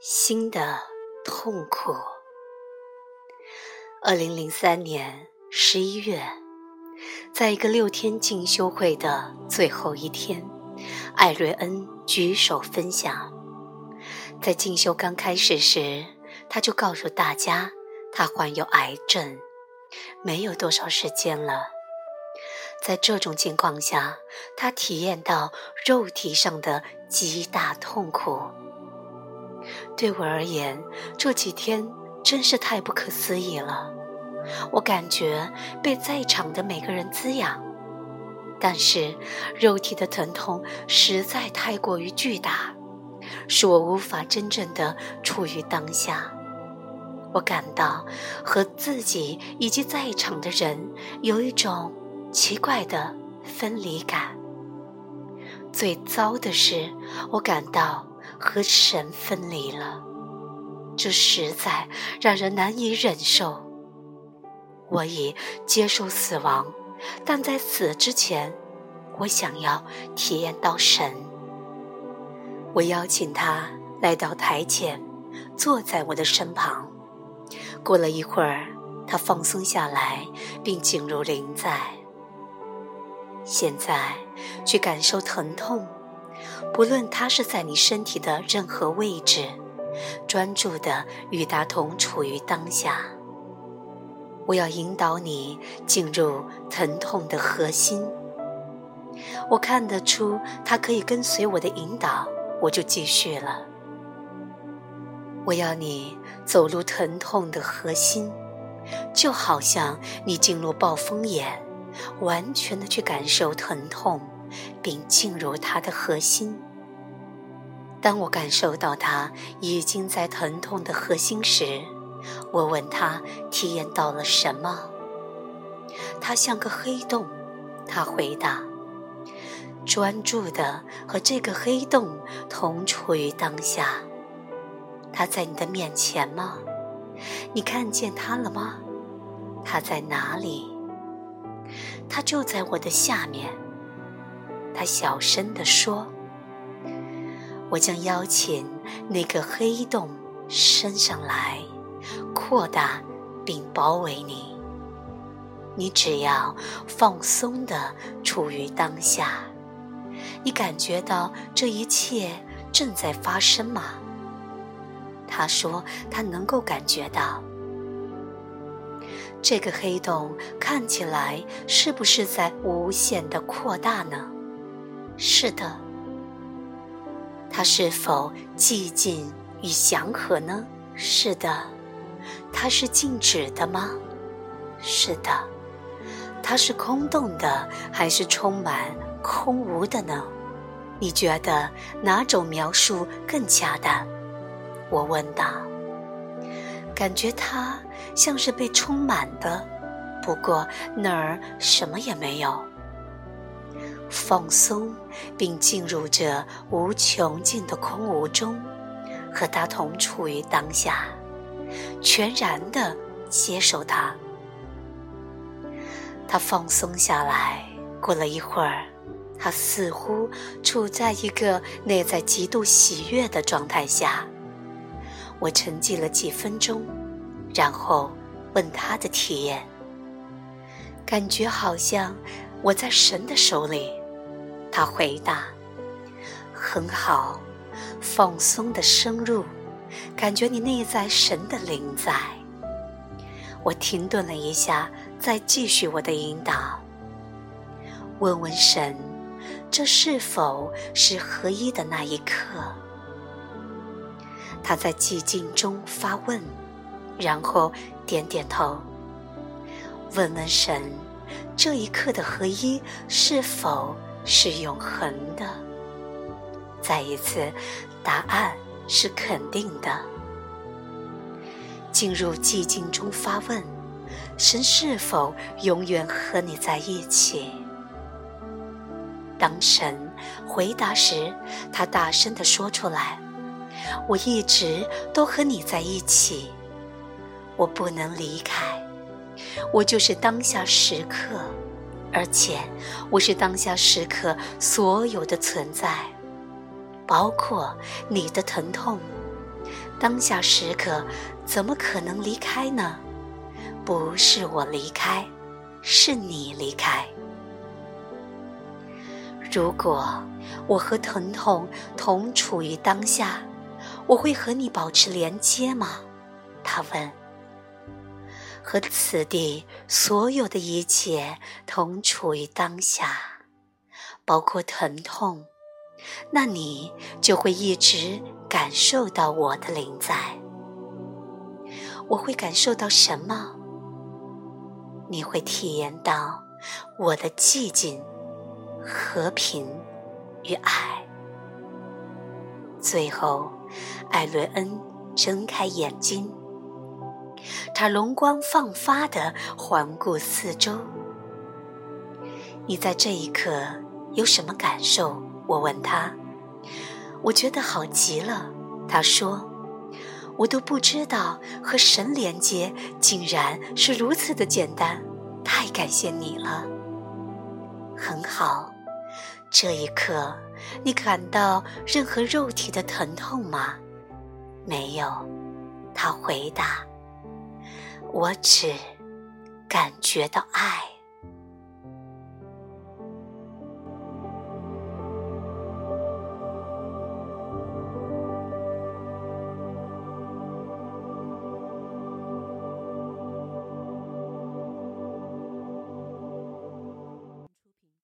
新的痛苦。二零零三年十一月，在一个六天进修会的最后一天，艾瑞恩举手分享。在进修刚开始时，他就告诉大家，他患有癌症，没有多少时间了。在这种情况下，他体验到肉体上的极大痛苦。对我而言，这几天真是太不可思议了。我感觉被在场的每个人滋养，但是肉体的疼痛实在太过于巨大，使我无法真正的处于当下。我感到和自己以及在场的人有一种奇怪的分离感。最糟的是，我感到。和神分离了，这实在让人难以忍受。我已接受死亡，但在死之前，我想要体验到神。我邀请他来到台前，坐在我的身旁。过了一会儿，他放松下来，并进入临在。现在，去感受疼痛。不论它是在你身体的任何位置，专注的与它同处于当下。我要引导你进入疼痛的核心。我看得出它可以跟随我的引导，我就继续了。我要你走入疼痛的核心，就好像你进入暴风眼，完全的去感受疼痛。并进入它的核心。当我感受到它已经在疼痛的核心时，我问他体验到了什么。它像个黑洞，他回答：“专注的和这个黑洞同处于当下。它在你的面前吗？你看见它了吗？它在哪里？它就在我的下面。”他小声地说：“我将邀请那个黑洞升上来，扩大并包围你。你只要放松地处于当下。你感觉到这一切正在发生吗？”他说：“他能够感觉到。这个黑洞看起来是不是在无限的扩大呢？”是的，它是否寂静与祥和呢？是的，它是静止的吗？是的，它是空洞的还是充满空无的呢？你觉得哪种描述更恰当？我问道。感觉它像是被充满的，不过那儿什么也没有。放松，并进入这无穷尽的空无中，和它同处于当下，全然的接受它。他放松下来，过了一会儿，他似乎处在一个内在极度喜悦的状态下。我沉寂了几分钟，然后问他的体验，感觉好像我在神的手里。他回答：“很好，放松的深入，感觉你内在神的灵在。”我停顿了一下，再继续我的引导。问问神，这是否是合一的那一刻？他在寂静中发问，然后点点头。问问神，这一刻的合一是否？是永恒的。再一次，答案是肯定的。进入寂静中发问：神是否永远和你在一起？当神回答时，他大声地说出来：“我一直都和你在一起，我不能离开，我就是当下时刻。”而且，我是当下时刻所有的存在，包括你的疼痛。当下时刻怎么可能离开呢？不是我离开，是你离开。如果我和疼痛同处于当下，我会和你保持连接吗？他问。和此地所有的一切同处于当下，包括疼痛，那你就会一直感受到我的灵在。我会感受到什么？你会体验到我的寂静。和平与爱。最后，艾伦恩睁开眼睛，他容光焕发地环顾四周。你在这一刻有什么感受？我问他。我觉得好极了，他说。我都不知道和神连接竟然是如此的简单，太感谢你了。很好。这一刻，你感到任何肉体的疼痛吗？没有，他回答。我只感觉到爱。